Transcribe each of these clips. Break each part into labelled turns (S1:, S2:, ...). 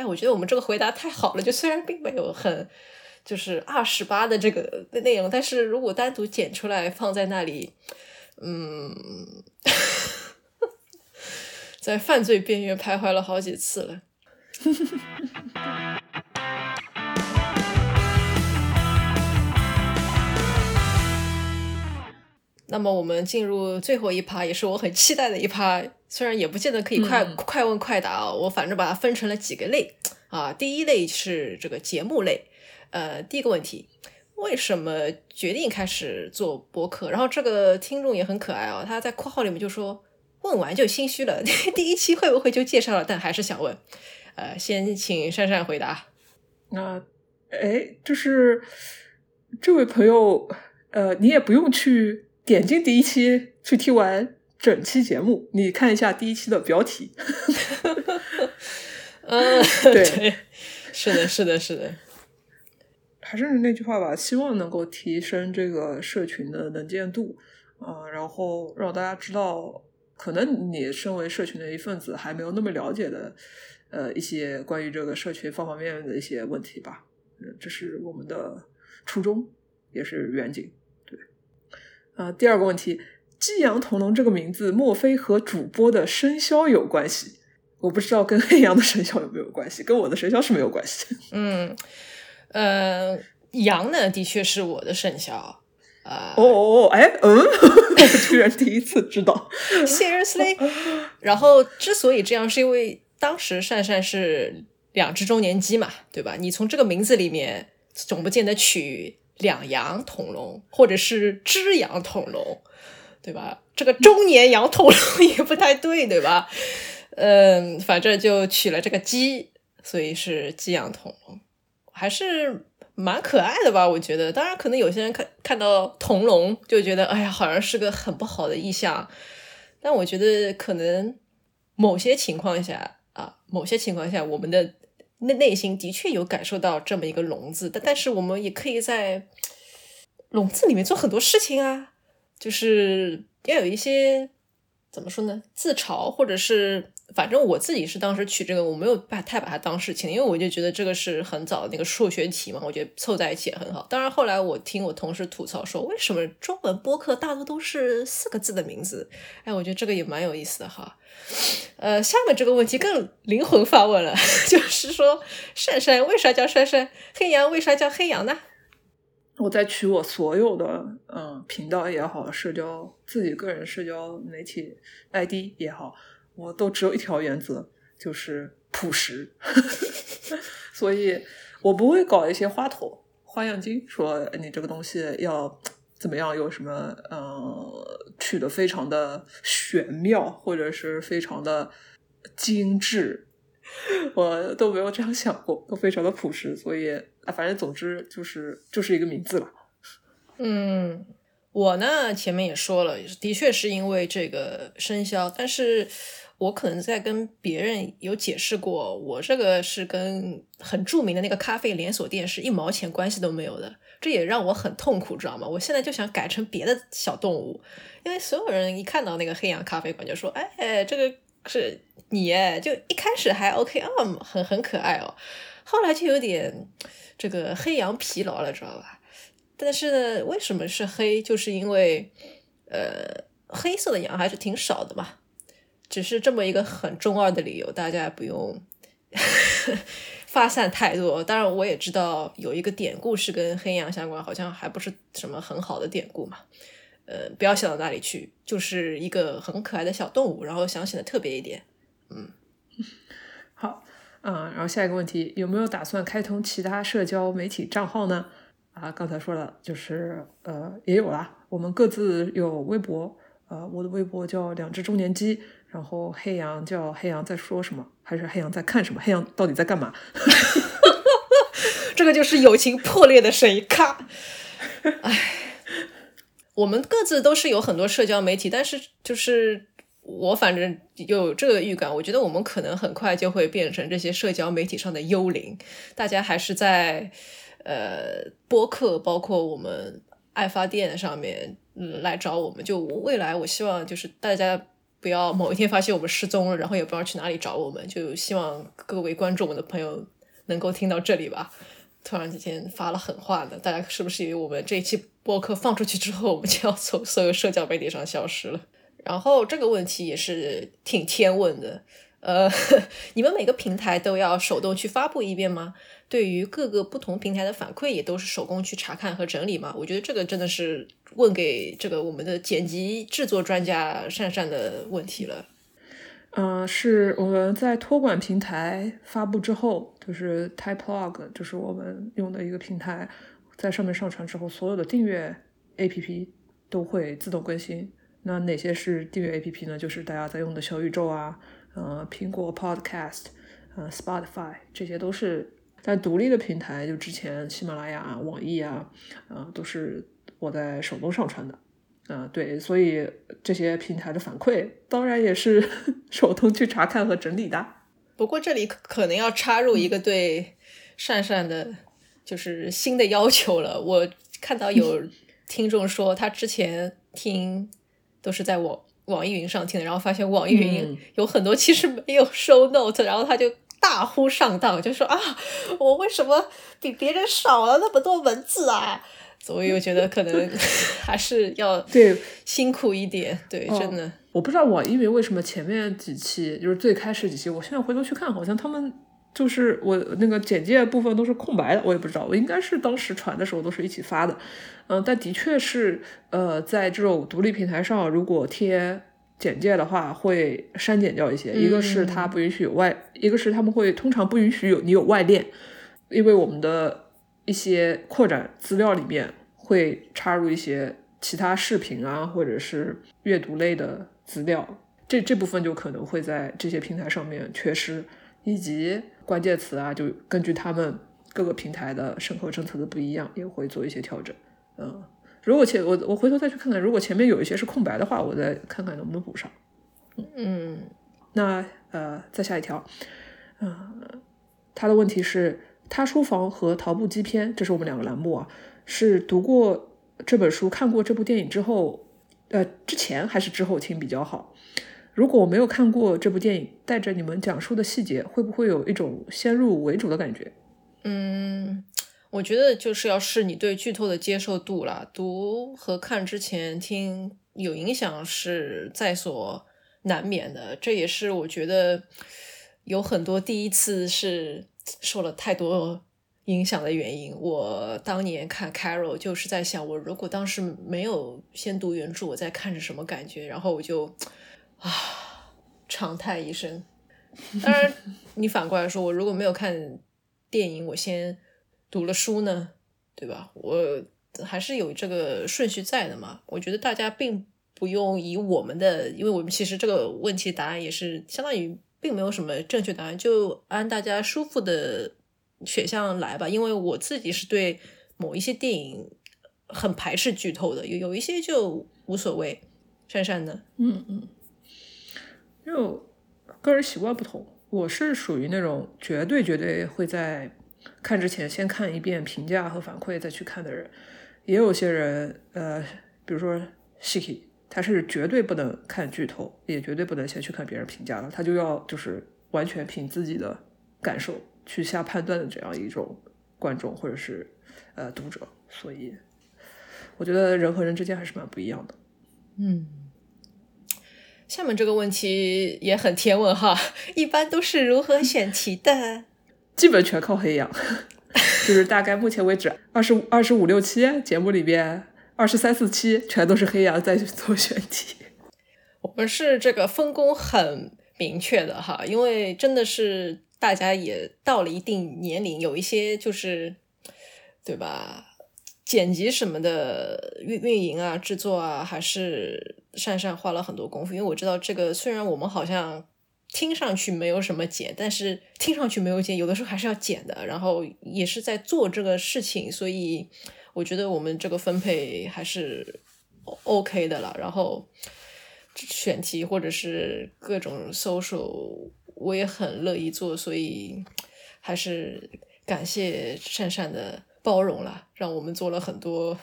S1: 哎，我觉得我们这个回答太好了，就虽然并没有很就是二十八的这个内容，但是如果单独剪出来放在那里，嗯，在犯罪边缘徘徊了好几次了。那么我们进入最后一趴，也是我很期待的一趴。虽然也不见得可以快快问快答啊，我反正把它分成了几个类啊。第一类是这个节目类，呃，第一个问题，为什么决定开始做播客？然后这个听众也很可爱啊，他在括号里面就说，问完就心虚了，第一期会不会就介绍了？但还是想问，呃，先请珊珊回答。
S2: 那，哎，就是这位朋友，呃，你也不用去。点进第一期去听完整期节目，你看一下第一期的标题。
S1: 嗯，对，是的，是的，是的。
S2: 还是那句话吧，希望能够提升这个社群的能见度啊，然后让大家知道，可能你身为社群的一份子，还没有那么了解的呃一些关于这个社群方方面面的一些问题吧。嗯，这是我们的初衷，也是远景。啊，第二个问题，激阳同龙这个名字，莫非和主播的生肖有关系？我不知道跟黑羊的生肖有没有关系，跟我的生肖是没有关系。
S1: 嗯，呃，羊呢，的确是我的生肖。啊，
S2: 哦哦哦，哎，嗯，我居然第一次知道。
S1: Seriously？然后之所以这样，是因为当时善善是两只周年鸡嘛，对吧？你从这个名字里面，总不见得取。两羊同笼，或者是只羊同笼，对吧？这个中年羊同笼也不太对，对吧？嗯，反正就取了这个鸡，所以是鸡羊同笼，还是蛮可爱的吧？我觉得，当然可能有些人看看到同笼就觉得，哎呀，好像是个很不好的意象。但我觉得，可能某些情况下啊，某些情况下，我们的。内内心的确有感受到这么一个笼子，但但是我们也可以在笼子里面做很多事情啊，就是要有一些怎么说呢，自嘲或者是。反正我自己是当时取这个，我没有把太把它当事情，因为我就觉得这个是很早那个数学题嘛，我觉得凑在一起也很好。当然后来我听我同事吐槽说，为什么中文播客大多都是四个字的名字？哎，我觉得这个也蛮有意思的哈。呃，下面这个问题更灵魂发问了，就是说珊珊为啥叫珊珊？黑羊为啥叫黑羊呢？
S2: 我在取我所有的嗯频道也好，社交自己个人社交媒体 ID 也好。我都只有一条原则，就是朴实，所以我不会搞一些花头、花样精，说你这个东西要怎么样，有什么呃取得非常的玄妙，或者是非常的精致，我都没有这样想过，都非常的朴实，所以啊，反正总之就是就是一个名字了。
S1: 嗯，我呢前面也说了，的确是因为这个生肖，但是。我可能在跟别人有解释过，我这个是跟很著名的那个咖啡连锁店是一毛钱关系都没有的，这也让我很痛苦，知道吗？我现在就想改成别的小动物，因为所有人一看到那个黑羊咖啡馆就说：“哎，这个是你。”就一开始还 OK 啊，很很可爱哦，后来就有点这个黑羊疲劳了，知道吧？但是呢，为什么是黑？就是因为呃，黑色的羊还是挺少的嘛。只是这么一个很中二的理由，大家不用 发散太多。当然，我也知道有一个典故是跟黑羊相关，好像还不是什么很好的典故嘛。呃，不要想到那里去，就是一个很可爱的小动物，然后想显得特别一点。嗯，
S2: 好，嗯，然后下一个问题，有没有打算开通其他社交媒体账号呢？啊，刚才说了，就是呃，也有啦，我们各自有微博，呃，我的微博叫两只中年鸡。然后黑羊叫黑羊在说什么，还是黑羊在看什么？黑羊到底在干嘛？
S1: 这个就是友情破裂的声音。咔！哎，我们各自都是有很多社交媒体，但是就是我反正有这个预感，我觉得我们可能很快就会变成这些社交媒体上的幽灵。大家还是在呃播客，包括我们爱发电上面嗯来找我们。就未来，我希望就是大家。不要某一天发现我们失踪了，然后也不知道去哪里找我们。就希望各位观众们的朋友能够听到这里吧。突然之间发了狠话呢，大家是不是以为我们这一期播客放出去之后，我们就要从所有社交媒体上消失了？然后这个问题也是挺天问的。呃，你们每个平台都要手动去发布一遍吗？对于各个不同平台的反馈，也都是手工去查看和整理嘛？我觉得这个真的是问给这个我们的剪辑制作专家善善的问题了。
S2: 嗯，是我们在托管平台发布之后，就是 Typelog，就是我们用的一个平台，在上面上传之后，所有的订阅 APP 都会自动更新。那哪些是订阅 APP 呢？就是大家在用的小宇宙啊。呃，苹果 Podcast，呃，Spotify，这些都是在独立的平台，就之前喜马拉雅、网易啊，呃，都是我在手动上传的，啊，对，所以这些平台的反馈当然也是 手动去查看和整理的。
S1: 不过这里可能要插入一个对善善的，就是新的要求了。我看到有 听众说，他之前听都是在网。网易云上听的，然后发现网易云有很多其实没有收 note，然后他就大呼上当，就说啊，我为什么比别人少了那么多文字啊？所以我觉得可能 还是要
S2: 对
S1: 辛苦一点，对，真的。
S2: 我不知道网易云为什么前面几期就是最开始几期，我现在回头去看，好像他们就是我那个简介部分都是空白的，我也不知道，我应该是当时传的时候都是一起发的。嗯，但的确是，呃，在这种独立平台上，如果贴简介的话，会删减掉一些。一个是它不允许有外，一个是他们会通常不允许有你有外链，因为我们的一些扩展资料里面会插入一些其他视频啊，或者是阅读类的资料，这这部分就可能会在这些平台上面缺失，以及关键词啊，就根据他们各个平台的审核政策的不一样，也会做一些调整。嗯，如果前我我回头再去看看，如果前面有一些是空白的话，我再看看能不能补上。
S1: 嗯，
S2: 那呃，再下一条，嗯，他的问题是，他书房和桃布基篇，这是我们两个栏目啊，是读过这本书、看过这部电影之后，呃，之前还是之后听比较好？如果我没有看过这部电影，带着你们讲述的细节，会不会有一种先入为主的感觉？
S1: 嗯。我觉得就是要试你对剧透的接受度了。读和看之前听有影响是在所难免的，这也是我觉得有很多第一次是受了太多影响的原因。我当年看 Carol 就是在想，我如果当时没有先读原著，我在看是什么感觉？然后我就啊长叹一声。当然，你反过来说，我如果没有看电影，我先。读了书呢，对吧？我还是有这个顺序在的嘛。我觉得大家并不用以我们的，因为我们其实这个问题答案也是相当于并没有什么正确答案，就按大家舒服的选项来吧。因为我自己是对某一些电影很排斥剧透的，有有一些就无所谓。珊珊呢？
S2: 嗯嗯，就个人习惯不同，我是属于那种绝对绝对会在。看之前先看一遍评价和反馈再去看的人，也有些人，呃，比如说 Shiki，他是绝对不能看剧透，也绝对不能先去看别人评价的，他就要就是完全凭自己的感受去下判断的这样一种观众或者是呃读者，所以我觉得人和人之间还是蛮不一样的。
S1: 嗯，下面这个问题也很天问哈，一般都是如何选题的？
S2: 基本全靠黑羊，就是大概目前为止二十五、二十五六期节目里边，二十三四期全都是黑羊在做选题。
S1: 我们是这个分工很明确的哈，因为真的是大家也到了一定年龄，有一些就是对吧？剪辑什么的运运营啊、制作啊，还是善善花了很多功夫。因为我知道这个，虽然我们好像。听上去没有什么减，但是听上去没有减，有的时候还是要减的。然后也是在做这个事情，所以我觉得我们这个分配还是 OK 的了。然后选题或者是各种搜索，我也很乐意做，所以还是感谢善善的包容了，让我们做了很多。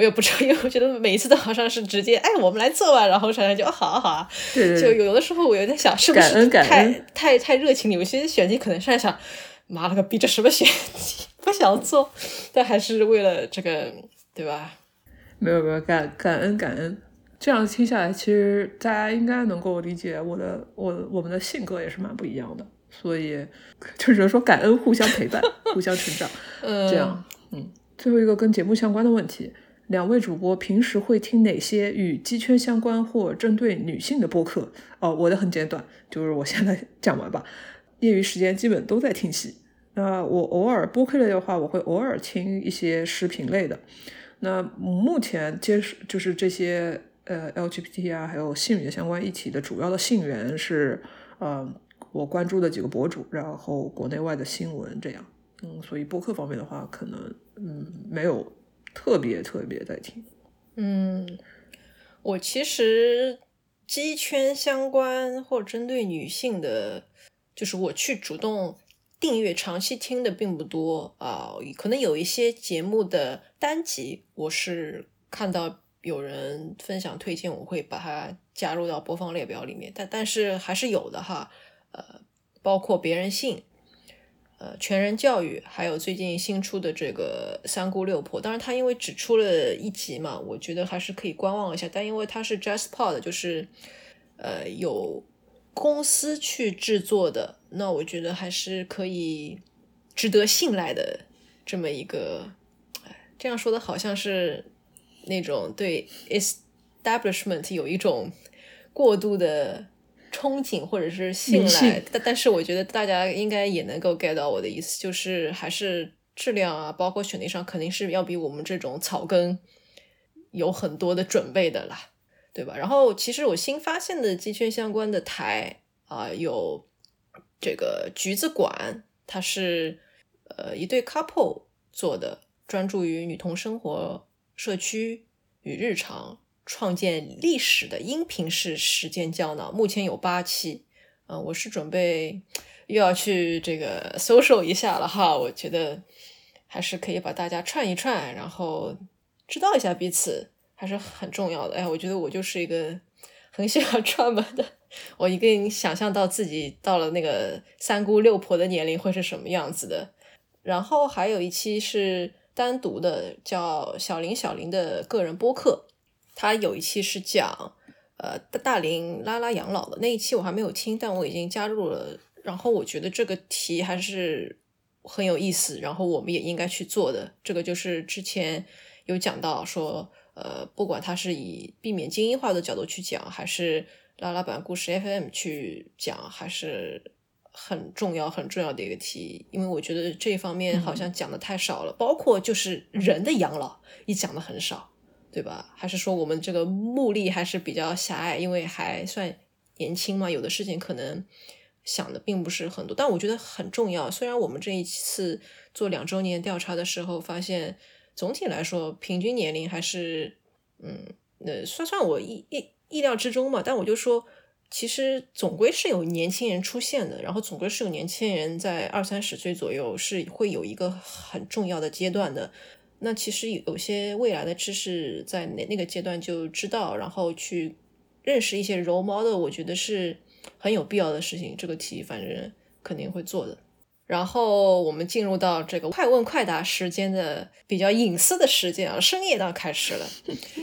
S1: 我也不知道，因为我觉得每一次都好像是直接，哎，我们来做吧，然后珊珊就哦，好啊好啊，
S2: 对对
S1: 就有的时候我有点想，是不是太太太热情？有些选题可能是在想，妈了个逼，这什么选题，不想做，但还是为了这个，对吧？
S2: 没有没有，感感恩感恩，这样听下来，其实大家应该能够理解我的我我们的性格也是蛮不一样的，所以就只能说感恩互相陪伴，互相成长，这样，嗯。最后一个跟节目相关的问题。两位主播平时会听哪些与鸡圈相关或针对女性的播客？哦，我的很简短，就是我现在讲完吧。业余时间基本都在听戏。那我偶尔播客类的话，我会偶尔听一些视频类的。那目前接就是这些呃 LGBT 啊，还有性别相关议题的主要的信源是呃我关注的几个博主，然后国内外的新闻这样。嗯，所以播客方面的话，可能嗯没有。特别特别在听，
S1: 嗯，我其实鸡圈相关或针对女性的，就是我去主动订阅长期听的并不多啊，可能有一些节目的单集，我是看到有人分享推荐，我会把它加入到播放列表里面，但但是还是有的哈，呃，包括别人信。呃，全人教育，还有最近新出的这个三姑六婆，当然它因为只出了一集嘛，我觉得还是可以观望一下。但因为它是 JustPod，就是呃有公司去制作的，那我觉得还是可以值得信赖的这么一个。这样说的好像是那种对 establishment 有一种过度的。憧憬或者是信赖，但但是我觉得大家应该也能够 get 到我的意思，就是还是质量啊，包括选题上肯定是要比我们这种草根有很多的准备的啦，对吧？然后其实我新发现的鸡圈相关的台啊，有这个橘子馆，它是呃一对 couple 做的，专注于女童生活、社区与日常。创建历史的音频式实践胶囊，目前有八期。嗯，我是准备又要去这个搜索一下了哈。我觉得还是可以把大家串一串，然后知道一下彼此，还是很重要的。哎，我觉得我就是一个很喜欢串门的。我一定想象到自己到了那个三姑六婆的年龄会是什么样子的。然后还有一期是单独的，叫小林小林的个人播客。他有一期是讲，呃，大龄拉拉养老的那一期我还没有听，但我已经加入了。然后我觉得这个题还是很有意思，然后我们也应该去做的。这个就是之前有讲到说，呃，不管他是以避免精英化的角度去讲，还是拉拉版故事 FM 去讲，还是很重要很重要的一个题。因为我觉得这方面好像讲的太少了，包括就是人的养老也讲的很少。对吧？还是说我们这个目力还是比较狭隘，因为还算年轻嘛，有的事情可能想的并不是很多，但我觉得很重要。虽然我们这一次做两周年调查的时候，发现总体来说平均年龄还是，嗯，那算算我意意意料之中嘛。但我就说，其实总归是有年轻人出现的，然后总归是有年轻人在二三十岁左右是会有一个很重要的阶段的。那其实有些未来的知识在那那个阶段就知道，然后去认识一些 role model，我觉得是很有必要的事情。这个题反正肯定会做的。然后我们进入到这个快问快答时间的比较隐私的时间啊，深夜档开始了。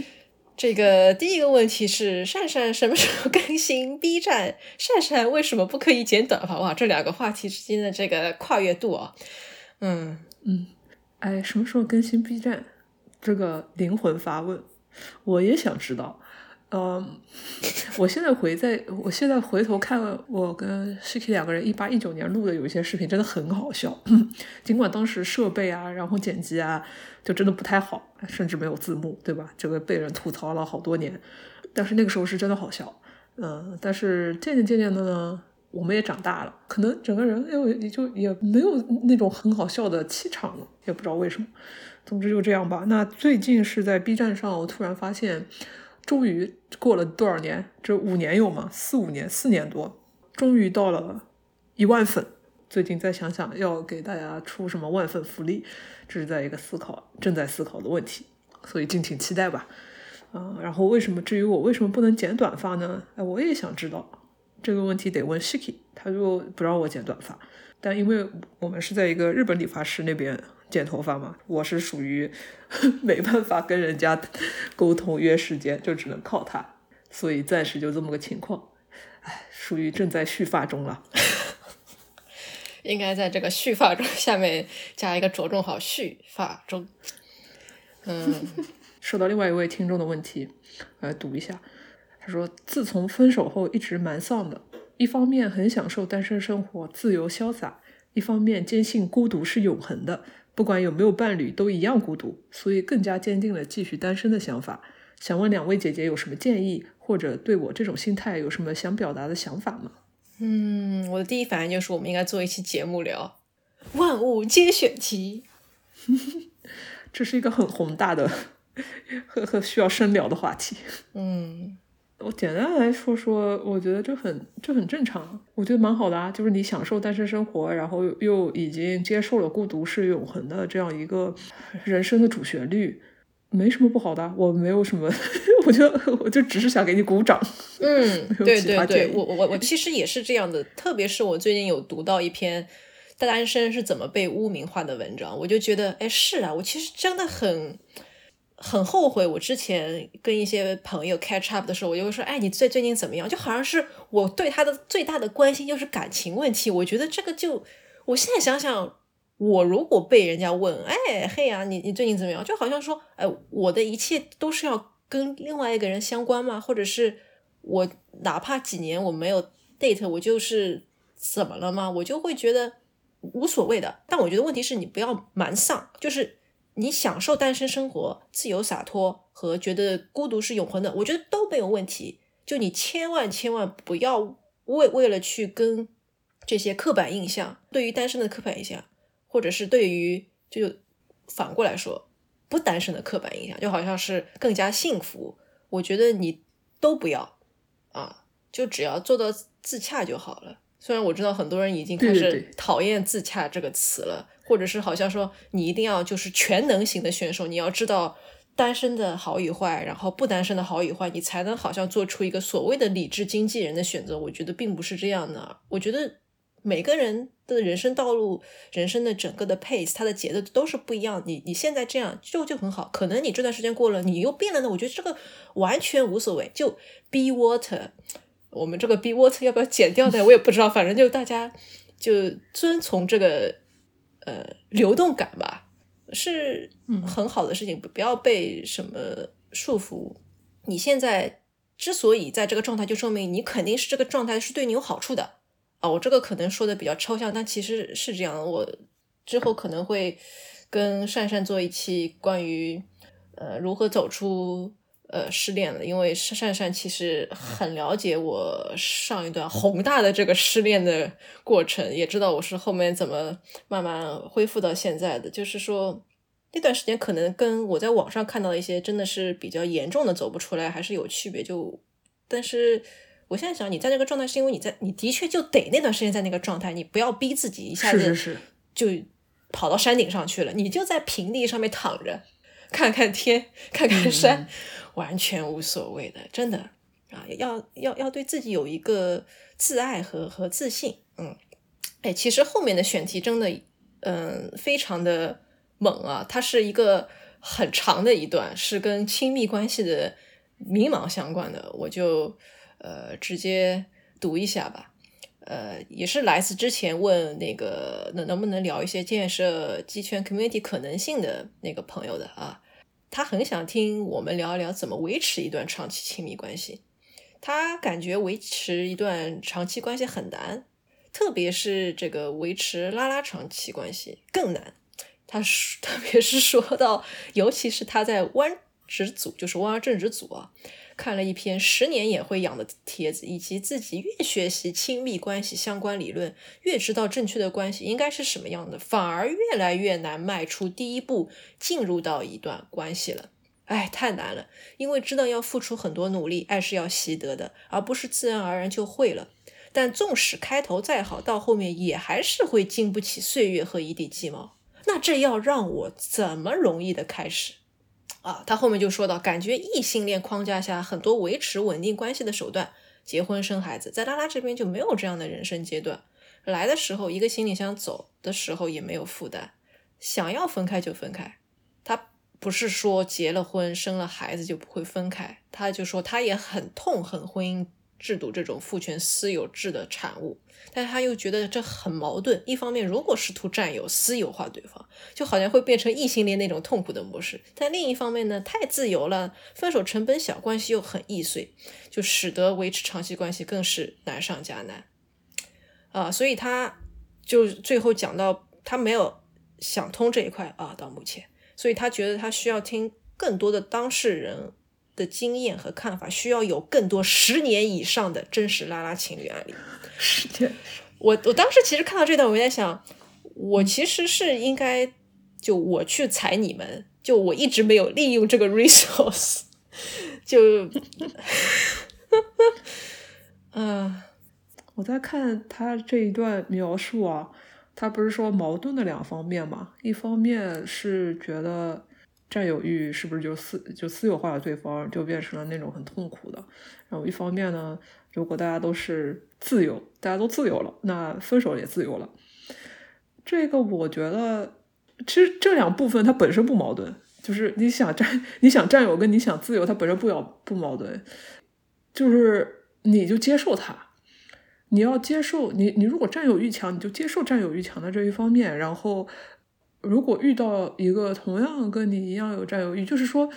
S1: 这个第一个问题是：善善什么时候更新 B 站？善善为什么不可以剪短发？哇，这两个话题之间的这个跨越度啊，嗯
S2: 嗯。哎，什么时候更新 B 站？这个灵魂发问，我也想知道。嗯，我现在回在，我现在回头看了我跟 Shiki 两个人一八一九年录的有一些视频，真的很好笑。尽管当时设备啊，然后剪辑啊，就真的不太好，甚至没有字幕，对吧？这个被人吐槽了好多年，但是那个时候是真的好笑。嗯，但是渐渐渐渐的呢。我们也长大了，可能整个人又也就也没有那种很好笑的气场了，也不知道为什么。总之就这样吧。那最近是在 B 站上，我突然发现，终于过了多少年？这五年有吗？四五年，四年多，终于到了一万粉。最近再想想要给大家出什么万粉福利，这是在一个思考，正在思考的问题。所以敬请期待吧。嗯，然后为什么至于我为什么不能剪短发呢？哎，我也想知道这个问题得问 Shiki，他就不让我剪短发，但因为我们是在一个日本理发师那边剪头发嘛，我是属于 没办法跟人家沟通约时间，就只能靠他，所以暂时就这么个情况。哎，属于正在蓄发中了。
S1: 应该在这个蓄发中下面加一个着重号蓄发中。嗯，
S2: 收到另外一位听众的问题，来读一下。他说：“自从分手后一直蛮丧的，一方面很享受单身生活，自由潇洒；一方面坚信孤独是永恒的，不管有没有伴侣都一样孤独，所以更加坚定了继续单身的想法。想问两位姐姐有什么建议，或者对我这种心态有什么想表达的想法吗？”
S1: 嗯，我的第一反应就是我们应该做一期节目聊万物皆选题，
S2: 这是一个很宏大的、和和需要深聊的话题。
S1: 嗯，
S2: 我简单来说说，我觉得这很这很正常，我觉得蛮好的啊。就是你享受单身生活，然后又已经接受了孤独是永恒的这样一个人生的主旋律。没什么不好的，我没有什么，我就我就只是想给你鼓掌。
S1: 嗯，对对对，我我我其实也是这样的，特别是我最近有读到一篇单身是怎么被污名化的文章，我就觉得，哎，是啊，我其实真的很很后悔，我之前跟一些朋友 catch up 的时候，我就会说，哎，你最最近怎么样？就好像是我对他的最大的关心就是感情问题，我觉得这个就，我现在想想。我如果被人家问，哎，嘿呀，你你最近怎么样？就好像说，哎，我的一切都是要跟另外一个人相关吗？或者是我哪怕几年我没有 date，我就是怎么了吗？我就会觉得无所谓的。但我觉得问题是你不要蛮丧，就是你享受单身生活、自由洒脱和觉得孤独是永恒的，我觉得都没有问题。就你千万千万不要为为了去跟这些刻板印象，对于单身的刻板印象。或者是对于就反过来说，不单身的刻板印象，就好像是更加幸福。我觉得你都不要啊，就只要做到自洽就好了。虽然我知道很多人已经开始讨厌“自洽”这个词了，或者是好像说你一定要就是全能型的选手，你要知道单身的好与坏，然后不单身的好与坏，你才能好像做出一个所谓的理智经纪人的选择。我觉得并不是这样的。我觉得。每个人的人生道路、人生的整个的 pace，它的节奏都是不一样。你你现在这样就就很好，可能你这段时间过了，你又变了呢。我觉得这个完全无所谓。就 be water，我们这个 be water 要不要剪掉呢？我也不知道。反正就大家就遵从这个呃流动感吧，是很好的事情。不不要被什么束缚。你现在之所以在这个状态，就说明你肯定是这个状态是对你有好处的。啊，我这个可能说的比较抽象，但其实是这样。我之后可能会跟善善做一期关于呃如何走出呃失恋了，因为善善其实很了解我上一段宏大的这个失恋的过程，也知道我是后面怎么慢慢恢复到现在的。就是说那段时间可能跟我在网上看到一些真的是比较严重的走不出来还是有区别。就但是。我现在想，你在那个状态，是因为你在，你的确就得那段时间在那个状态，你不要逼自己一下子就跑到山顶上去了，你就在平地上面躺着，看看天，看看山，完全无所谓的，真的啊，要要要对自己有一个自爱和和自信，嗯，哎，其实后面的选题真的，嗯，非常的猛啊，它是一个很长的一段，是跟亲密关系的迷茫相关的，我就。呃，直接读一下吧。呃，也是来自之前问那个能能不能聊一些建设鸡圈 community 可能性的那个朋友的啊，他很想听我们聊一聊怎么维持一段长期亲密关系。他感觉维持一段长期关系很难，特别是这个维持拉拉长期关系更难。他说，特别是说到，尤其是他在弯直组，就是弯正直组啊。看了一篇十年也会养的帖子，以及自己越学习亲密关系相关理论，越知道正确的关系应该是什么样的，反而越来越难迈出第一步进入到一段关系了。哎，太难了，因为知道要付出很多努力，爱是要习得的，而不是自然而然就会了。但纵使开头再好，到后面也还是会经不起岁月和一地鸡毛。那这要让我怎么容易的开始？啊，他后面就说到，感觉异性恋框架下很多维持稳定关系的手段，结婚生孩子，在拉拉这边就没有这样的人生阶段。来的时候一个行李箱，走的时候也没有负担，想要分开就分开。他不是说结了婚生了孩子就不会分开，他就说他也很痛恨婚姻制度这种父权私有制的产物。但他又觉得这很矛盾，一方面如果试图占有、私有化对方，就好像会变成异性恋那种痛苦的模式；但另一方面呢，太自由了，分手成本小，关系又很易碎，就使得维持长期关系更是难上加难。啊，所以他就最后讲到他没有想通这一块啊，到目前，所以他觉得他需要听更多的当事人的经验和看法，需要有更多十年以上的真实拉拉情侣案例。
S2: 十年，
S1: 我我当时其实看到这段，我在想，我其实是应该就我去踩你们，就我一直没有利用这个 resource，就，嗯。
S2: 我在看他这一段描述啊，他不是说矛盾的两方面嘛？一方面是觉得占有欲是不是就私就私有化了对方，就变成了那种很痛苦的。然后一方面呢，如果大家都是自由，大家都自由了，那分手也自由了。这个我觉得，其实这两部分它本身不矛盾，就是你想占你想占有跟你想自由，它本身不要不矛盾，就是你就接受它。你要接受你，你如果占有欲强，你就接受占有欲强的这一方面。然后，如果遇到一个同样跟你一样有占有欲，就是说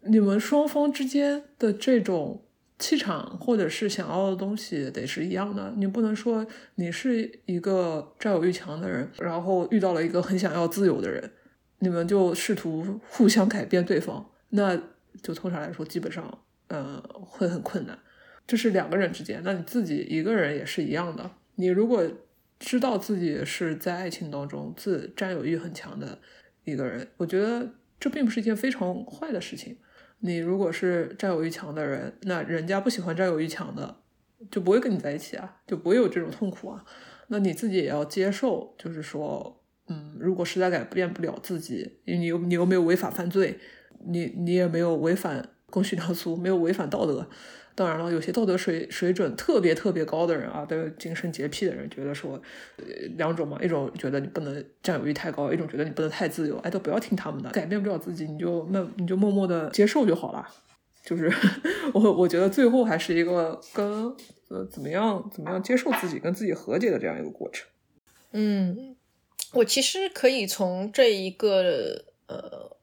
S2: 你们双方之间的这种气场或者是想要的东西得是一样的。你不能说你是一个占有欲强的人，然后遇到了一个很想要自由的人，你们就试图互相改变对方，那就通常来说，基本上，呃，会很困难。这是两个人之间，那你自己一个人也是一样的。你如果知道自己是在爱情当中自占有欲很强的一个人，我觉得这并不是一件非常坏的事情。你如果是占有欲强的人，那人家不喜欢占有欲强的，就不会跟你在一起啊，就不会有这种痛苦啊。那你自己也要接受，就是说，嗯，如果实在改变不了自己，你又你又没有违法犯罪，你你也没有违反公序良俗，没有违反道德。当然了，有些道德水水准特别特别高的人啊，都有精神洁癖的人，觉得说，呃两种嘛，一种觉得你不能占有欲太高，一种觉得你不能太自由，哎，都不要听他们的，改变不了自己，你就默你就默默的接受就好了。就是 我我觉得最后还是一个跟呃怎么样怎么样接受自己跟自己和解的这样一个过程。
S1: 嗯，我其实可以从这一个呃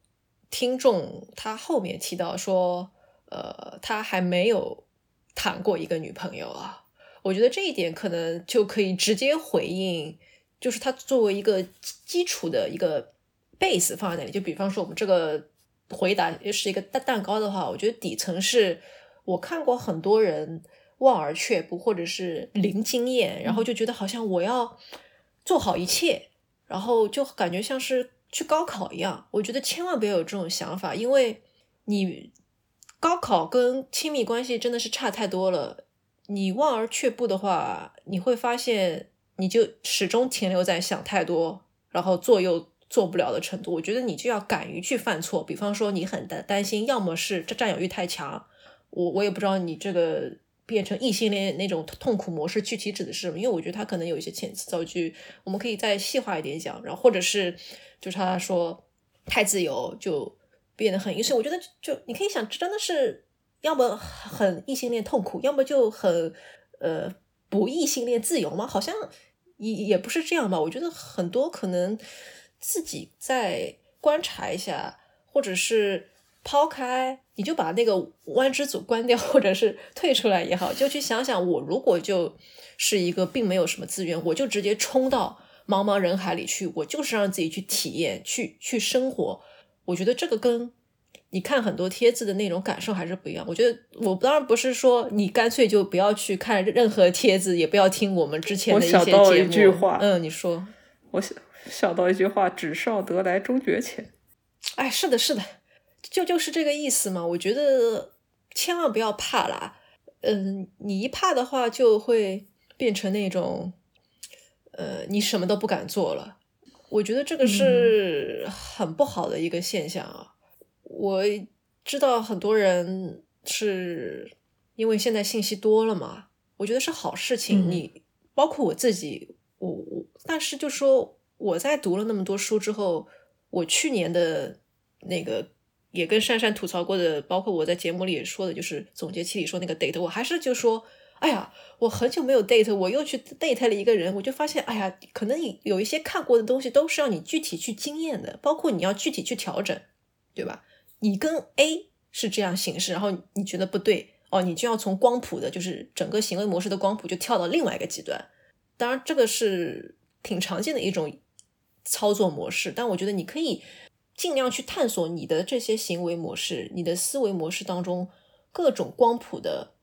S1: 听众他后面提到说。呃，他还没有谈过一个女朋友啊，我觉得这一点可能就可以直接回应，就是他作为一个基础的一个 base 放在那里。就比方说我们这个回答是一个蛋蛋糕的话，我觉得底层是我看过很多人望而却步，或者是零经验，然后就觉得好像我要做好一切，然后就感觉像是去高考一样。我觉得千万不要有这种想法，因为你。高考跟亲密关系真的是差太多了。你望而却步的话，你会发现你就始终停留在想太多，然后做又做不了的程度。我觉得你就要敢于去犯错。比方说，你很担担心，要么是这占有欲太强，我我也不知道你这个变成异性恋那种痛苦模式具体指的是什么，因为我觉得他可能有一些遣词造句，我们可以再细化一点讲。然后或者是就是他说太自由就。变得很易碎，我觉得就你可以想，真的是要么很异性恋痛苦，要么就很呃不异性恋自由吗？好像也也不是这样吧。我觉得很多可能自己再观察一下，或者是抛开，你就把那个弯之组关掉，或者是退出来也好，就去想想，我如果就是一个并没有什么资源，我就直接冲到茫茫人海里去，我就是让自己去体验，去去生活。我觉得这个跟你看很多帖子的那种感受还是不一样。我觉得我当然不是说你干脆就不要去看任何帖子，也不要听我们之前的一些节目。
S2: 我想到一句话，
S1: 嗯，你说，
S2: 我想想到一句话：“纸上得来终觉浅。”
S1: 哎，是的，是的，就就是这个意思嘛。我觉得千万不要怕啦。嗯，你一怕的话，就会变成那种，呃，你什么都不敢做了。我觉得这个是很不好的一个现象啊！我知道很多人是因为现在信息多了嘛，我觉得是好事情。
S2: 嗯
S1: 你包括我自己，我我，但是就说我在读了那么多书之后，我去年的那个也跟珊珊吐槽过的，包括我在节目里也说的，就是总结期里说那个 date，我还是就说，哎呀，我很久没有 date，我又去 date 了一个人，我就发现，哎呀，可能你有一些看过的东西都是要你具体去经验的，包括你要具体去调整，对吧？你跟 A 是这样形式，然后你觉得不对哦，你就要从光谱的，就是整个行为模式的光谱就跳到另外一个极端。当然，这个是挺常见的一种操作模式，但我觉得你可以尽量去探索你的这些行为模式、你的思维模式当中各种光谱的，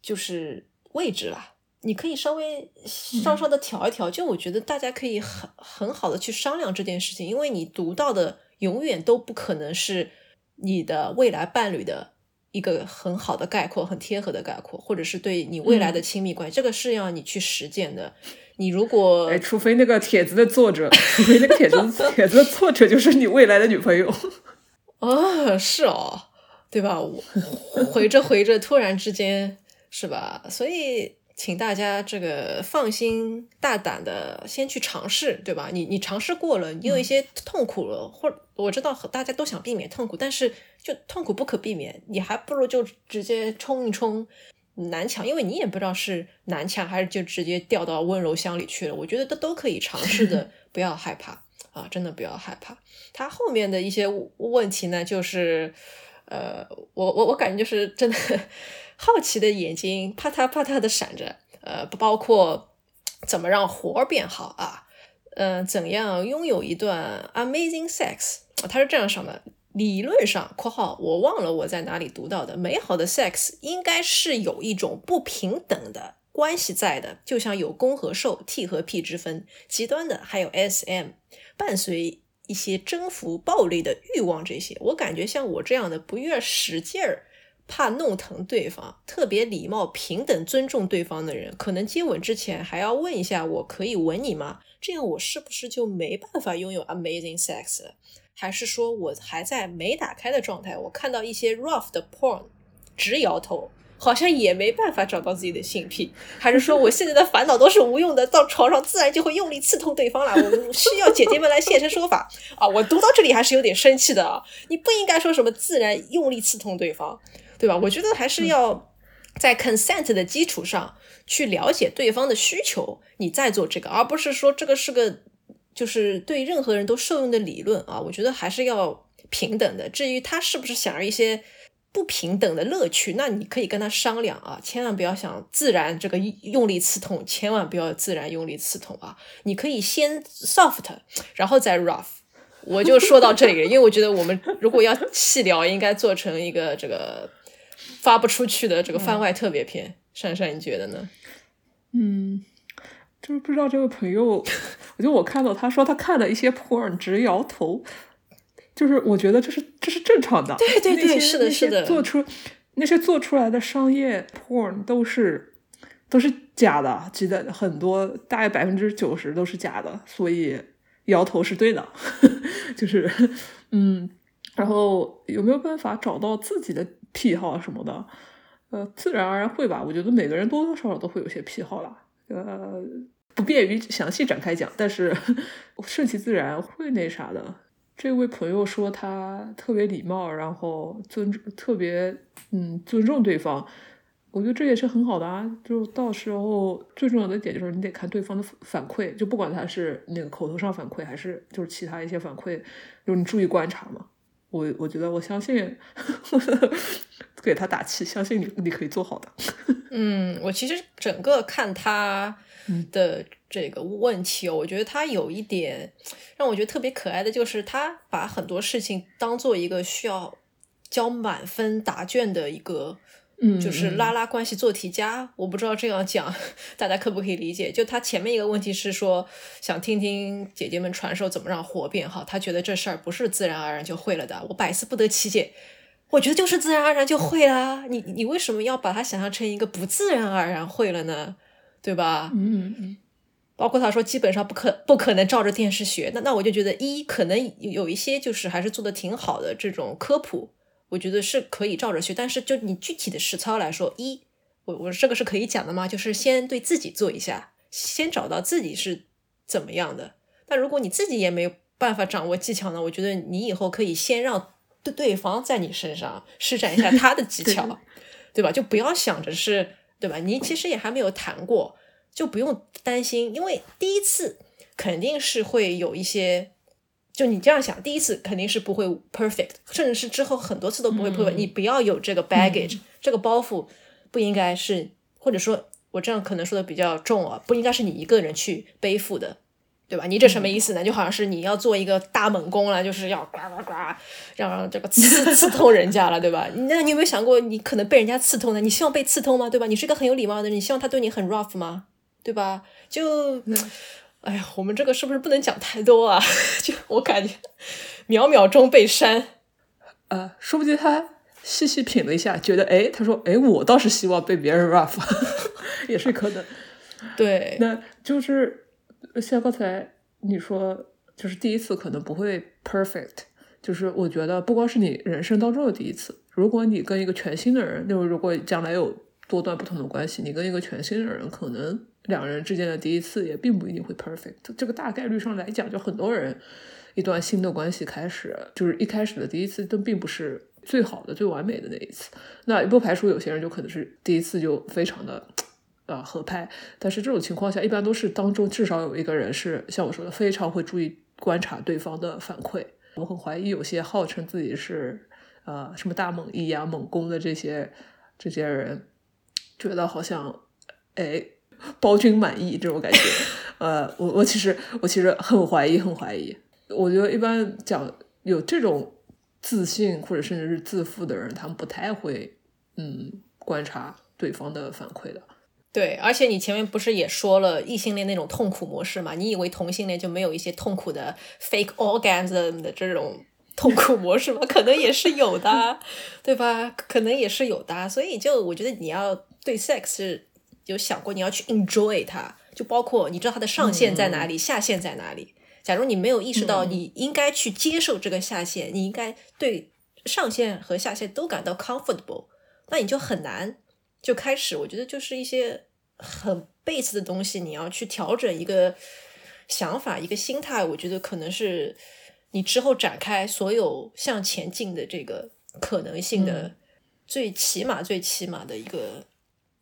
S1: 就是位置啦。你可以稍微稍稍的调一调，就我觉得大家可以很很好的去商量这件事情，因为你读到的永远都不可能是你的未来伴侣的一个很好的概括、很贴合的概括，或者是对你未来的亲密关系，这个是要你去实践的。你如果
S2: 哎，除非那个帖子的作者，除非那个帖子帖子的作者就是你未来的女朋友。
S1: 啊，是哦，对吧？我回着回着，突然之间，是吧？所以，请大家这个放心大胆的先去尝试，对吧？你你尝试过了，你有一些痛苦了，或我知道大家都想避免痛苦，但是就痛苦不可避免，你还不如就直接冲一冲南墙，因为你也不知道是南墙还是就直接掉到温柔乡里去了。我觉得都都可以尝试的，不要害怕啊，真的不要害怕。他后面的一些问题呢，就是，呃，我我我感觉就是真的好奇的眼睛啪嗒啪嗒的闪着，呃，不包括怎么让活儿变好啊，嗯、呃，怎样拥有一段 amazing sex，他是这样想的。理论上（括号我忘了我在哪里读到的），美好的 sex 应该是有一种不平等的关系在的，就像有攻和受、T 和 P 之分，极端的还有 SM，伴随一些征服、暴力的欲望。这些我感觉像我这样的不愿使劲儿、怕弄疼对方、特别礼貌、平等尊重对方的人，可能接吻之前还要问一下：“我可以吻你吗？”这样我是不是就没办法拥有 amazing sex 了？还是说我还在没打开的状态？我看到一些 rough 的 porn，直摇头，好像也没办法找到自己的性癖。还是说我现在的烦恼都是无用的，到床上自然就会用力刺痛对方了？我需要姐姐们来现身说法啊！我读到这里还是有点生气的啊！你不应该说什么自然用力刺痛对方，对吧？我觉得还是要在 consent 的基础上去了解对方的需求，你再做这个，而不是说这个是个。就是对任何人都受用的理论啊，我觉得还是要平等的。至于他是不是想要一些不平等的乐趣，那你可以跟他商量啊，千万不要想自然这个用力刺痛，千万不要自然用力刺痛啊。你可以先 soft，然后再 rough。我就说到这里了，因为我觉得我们如果要细聊，应该做成一个这个发不出去的这个番外特别篇。珊珊，你觉得呢？
S2: 嗯。就是不知道这位朋友，我就我看到他说他看了一些 porn 直摇头，就是我觉得这是这是正常的。
S1: 对对对，是的，是的。
S2: 做出那些做出来的商业 porn 都是都是假的，记得很多大概百分之九十都是假的，所以摇头是对的。就是嗯，然后有没有办法找到自己的癖好什么的？呃，自然而然会吧。我觉得每个人多多少少都会有些癖好啦。呃，不便于详细展开讲，但是 顺其自然会那啥的。这位朋友说他特别礼貌，然后尊，特别嗯尊重对方，我觉得这也是很好的啊。就到时候最重要的点就是你得看对方的反馈，就不管他是那个口头上反馈，还是就是其他一些反馈，就是你注意观察嘛。我我觉得我相信，给他打气，相信你你可以做好的。
S1: 嗯，我其实整个看他的这个问题哦，我觉得他有一点让我觉得特别可爱的，就是他把很多事情当做一个需要交满分答卷的一个，
S2: 嗯，
S1: 就是拉拉关系做题家。我不知道这样讲大家可不可以理解？就他前面一个问题是说想听听姐姐们传授怎么让活变好，他觉得这事儿不是自然而然就会了的。我百思不得其解。我觉得就是自然而然就会啦，你你为什么要把它想象成一个不自然而然会了呢？对吧？
S2: 嗯嗯，
S1: 包括他说基本上不可不可能照着电视学，那那我就觉得一可能有一些就是还是做的挺好的这种科普我觉得是可以照着学。但是就你具体的实操来说，一我我这个是可以讲的吗？就是先对自己做一下，先找到自己是怎么样的。但如果你自己也没有办法掌握技巧呢，我觉得你以后可以先让对对方在你身上施展一下他的技 巧，对吧？就不要想着是，对吧？你其实也还没有谈过，就不用担心，因为第一次肯定是会有一些。就你这样想，第一次肯定是不会 perfect，甚至是之后很多次都不会 perfect。你不要有这个 baggage，这个包袱不应该是，或者说我这样可能说的比较重啊，不应该是你一个人去背负的，对吧？你这什么意思呢？就好像是你要做一个大猛攻了，就是要呱呱呱，让这个刺 刺痛人家了，对吧？那你有没有想过，你可能被人家刺痛呢？你希望被刺痛吗？对吧？你是一个很有礼貌的人，你希望他对你很 rough 吗？对吧？就。哎呀，我们这个是不是不能讲太多啊？就我感觉，秒秒钟被删。
S2: 呃，说不定他细细品了一下，觉得哎，他说哎，我倒是希望被别人 rough，也是可能。
S1: 对，
S2: 那就是像刚才你说，就是第一次可能不会 perfect，就是我觉得不光是你人生当中的第一次，如果你跟一个全新的人，就是如果将来有多段不同的关系，你跟一个全新的人可能。两人之间的第一次也并不一定会 perfect，这个大概率上来讲，就很多人一段新的关系开始，就是一开始的第一次都并不是最好的、最完美的那一次。那也不排除有些人就可能是第一次就非常的呃合拍，但是这种情况下，一般都是当中至少有一个人是像我说的，非常会注意观察对方的反馈。我很怀疑有些号称自己是呃什么大猛一呀、猛攻的这些这些人，觉得好像哎。包君满意这种感觉，呃，我我其实我其实很怀疑，很怀疑。我觉得一般讲有这种自信或者甚至是自负的人，他们不太会嗯观察对方的反馈的。
S1: 对，而且你前面不是也说了异性恋那种痛苦模式嘛？你以为同性恋就没有一些痛苦的 fake orgasm 的这种痛苦模式吗？可能也是有的，对吧？可能也是有的。所以就我觉得你要对 sex 是。有想过你要去 enjoy 它，就包括你知道它的上限在哪里，下限在哪里。假如你没有意识到你应该去接受这个下限，你应该对上限和下限都感到 comfortable，那你就很难就开始。我觉得就是一些很 base 的东西，你要去调整一个想法、一个心态。我觉得可能是你之后展开所有向前进的这个可能性的最起码、最起码的一个。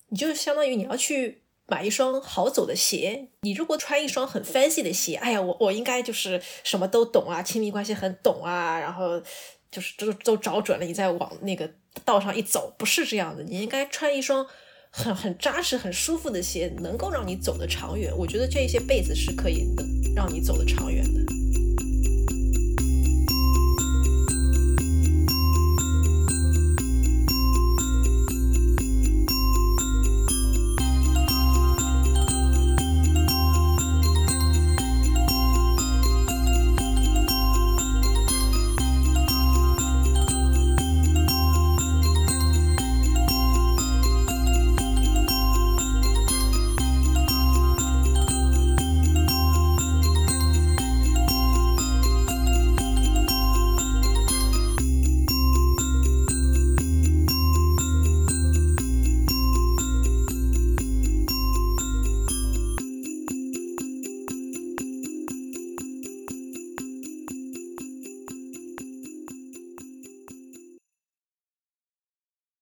S1: 你就相当于你要去买一双好走的鞋。你如果穿一双很 fancy 的鞋，哎呀，我我应该就是什么都懂啊，亲密关系很懂啊，然后就是都都找准了，你再往那个道上一走，不是这样的。你应该穿一双很很扎实、很舒服的鞋，能够让你走得长远。我觉得这些被子是可以让你走得长远的。